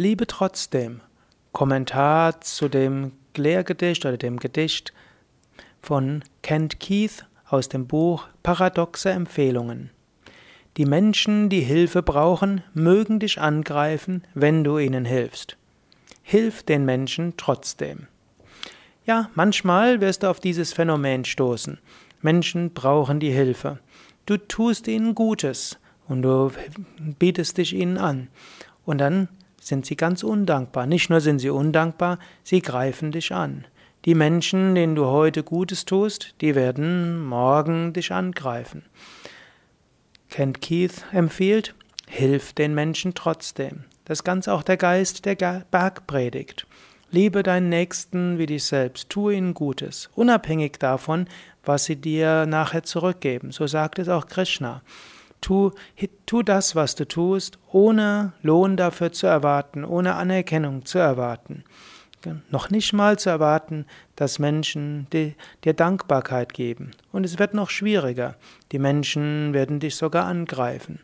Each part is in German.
Liebe trotzdem. Kommentar zu dem Lehrgedicht oder dem Gedicht von Kent Keith aus dem Buch Paradoxe Empfehlungen. Die Menschen, die Hilfe brauchen, mögen dich angreifen, wenn du ihnen hilfst. Hilf den Menschen trotzdem. Ja, manchmal wirst du auf dieses Phänomen stoßen. Menschen brauchen die Hilfe. Du tust ihnen Gutes und du bietest dich ihnen an. Und dann sind sie ganz undankbar. Nicht nur sind sie undankbar, sie greifen dich an. Die Menschen, denen du heute Gutes tust, die werden morgen dich angreifen. Kent Keith empfiehlt, hilf den Menschen trotzdem. Das ist ganz auch der Geist der Bergpredigt. Liebe deinen Nächsten wie dich selbst, tue ihnen Gutes, unabhängig davon, was sie dir nachher zurückgeben. So sagt es auch Krishna. Tu, tu das, was du tust, ohne Lohn dafür zu erwarten, ohne Anerkennung zu erwarten. Noch nicht mal zu erwarten, dass Menschen dir, Dankbarkeit geben. Und es wird noch schwieriger. Die Menschen werden dich sogar angreifen.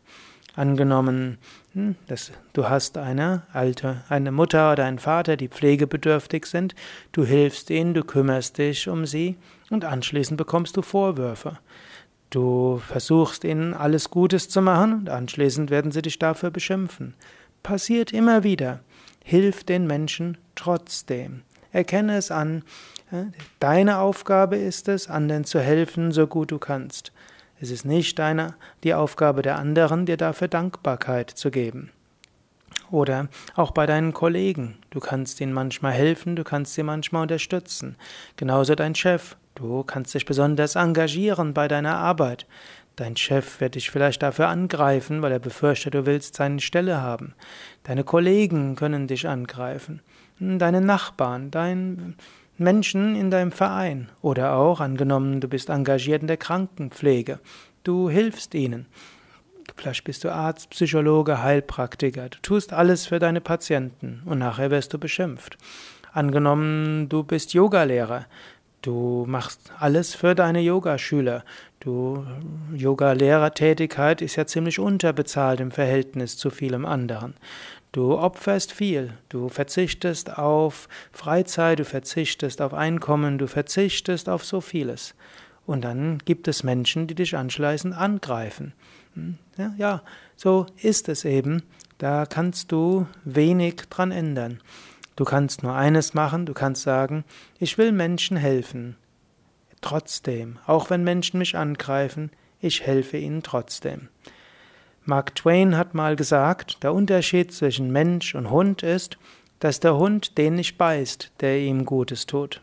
Angenommen, hm, dass du hast eine alte, eine Mutter oder einen Vater, die pflegebedürftig sind, du hilfst ihnen, du kümmerst dich um sie und anschließend bekommst du Vorwürfe. Du versuchst ihnen alles Gutes zu machen und anschließend werden sie dich dafür beschimpfen. Passiert immer wieder. Hilf den Menschen trotzdem. Erkenne es an. Deine Aufgabe ist es, anderen zu helfen, so gut du kannst. Es ist nicht deine, die Aufgabe der anderen, dir dafür Dankbarkeit zu geben. Oder auch bei deinen Kollegen. Du kannst ihnen manchmal helfen, du kannst sie manchmal unterstützen. Genauso dein Chef. Du kannst dich besonders engagieren bei deiner Arbeit. Dein Chef wird dich vielleicht dafür angreifen, weil er befürchtet, du willst seine Stelle haben. Deine Kollegen können dich angreifen. Deine Nachbarn, dein Menschen in deinem Verein. Oder auch, angenommen, du bist engagiert in der Krankenpflege. Du hilfst ihnen. Vielleicht bist du Arzt, Psychologe, Heilpraktiker. Du tust alles für deine Patienten und nachher wirst du beschimpft. Angenommen, du bist Yogalehrer. Du machst alles für deine Yogaschüler. Du Yoga-Lehrertätigkeit ist ja ziemlich unterbezahlt im Verhältnis zu vielem anderen. Du opferst viel, du verzichtest auf Freizeit, du verzichtest auf Einkommen, du verzichtest auf so vieles. Und dann gibt es Menschen, die dich anschließend angreifen. Hm? Ja, so ist es eben. Da kannst du wenig dran ändern. Du kannst nur eines machen, du kannst sagen, ich will Menschen helfen. Trotzdem, auch wenn Menschen mich angreifen, ich helfe ihnen trotzdem. Mark Twain hat mal gesagt, der Unterschied zwischen Mensch und Hund ist, dass der Hund den nicht beißt, der ihm Gutes tut.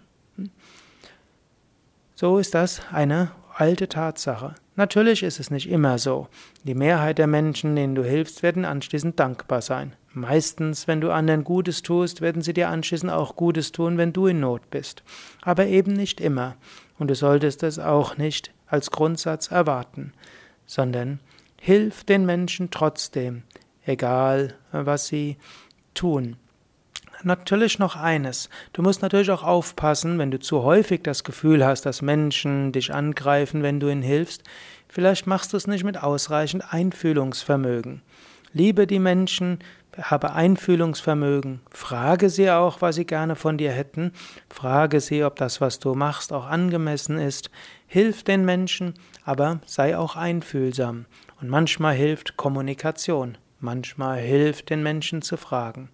So ist das eine alte Tatsache. Natürlich ist es nicht immer so. Die Mehrheit der Menschen, denen du hilfst, werden anschließend dankbar sein. Meistens, wenn du anderen Gutes tust, werden sie dir anschließend auch Gutes tun, wenn du in Not bist. Aber eben nicht immer. Und du solltest es auch nicht als Grundsatz erwarten, sondern hilf den Menschen trotzdem, egal was sie tun. Natürlich noch eines. Du musst natürlich auch aufpassen, wenn du zu häufig das Gefühl hast, dass Menschen dich angreifen, wenn du ihnen hilfst. Vielleicht machst du es nicht mit ausreichend Einfühlungsvermögen. Liebe die Menschen, habe Einfühlungsvermögen, frage sie auch, was sie gerne von dir hätten, frage sie, ob das, was du machst, auch angemessen ist, hilf den Menschen, aber sei auch einfühlsam. Und manchmal hilft Kommunikation, manchmal hilft den Menschen zu fragen.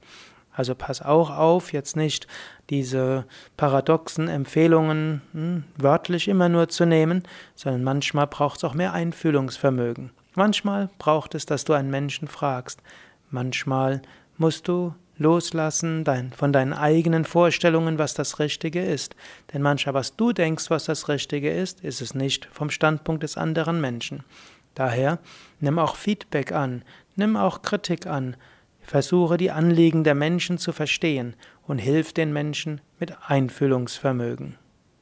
Also pass auch auf, jetzt nicht diese paradoxen Empfehlungen hm, wörtlich immer nur zu nehmen, sondern manchmal braucht es auch mehr Einfühlungsvermögen. Manchmal braucht es, dass du einen Menschen fragst. Manchmal musst du loslassen dein, von deinen eigenen Vorstellungen, was das Richtige ist. Denn manchmal, was du denkst, was das Richtige ist, ist es nicht vom Standpunkt des anderen Menschen. Daher nimm auch Feedback an, nimm auch Kritik an, versuche die Anliegen der Menschen zu verstehen und hilf den Menschen mit Einfühlungsvermögen.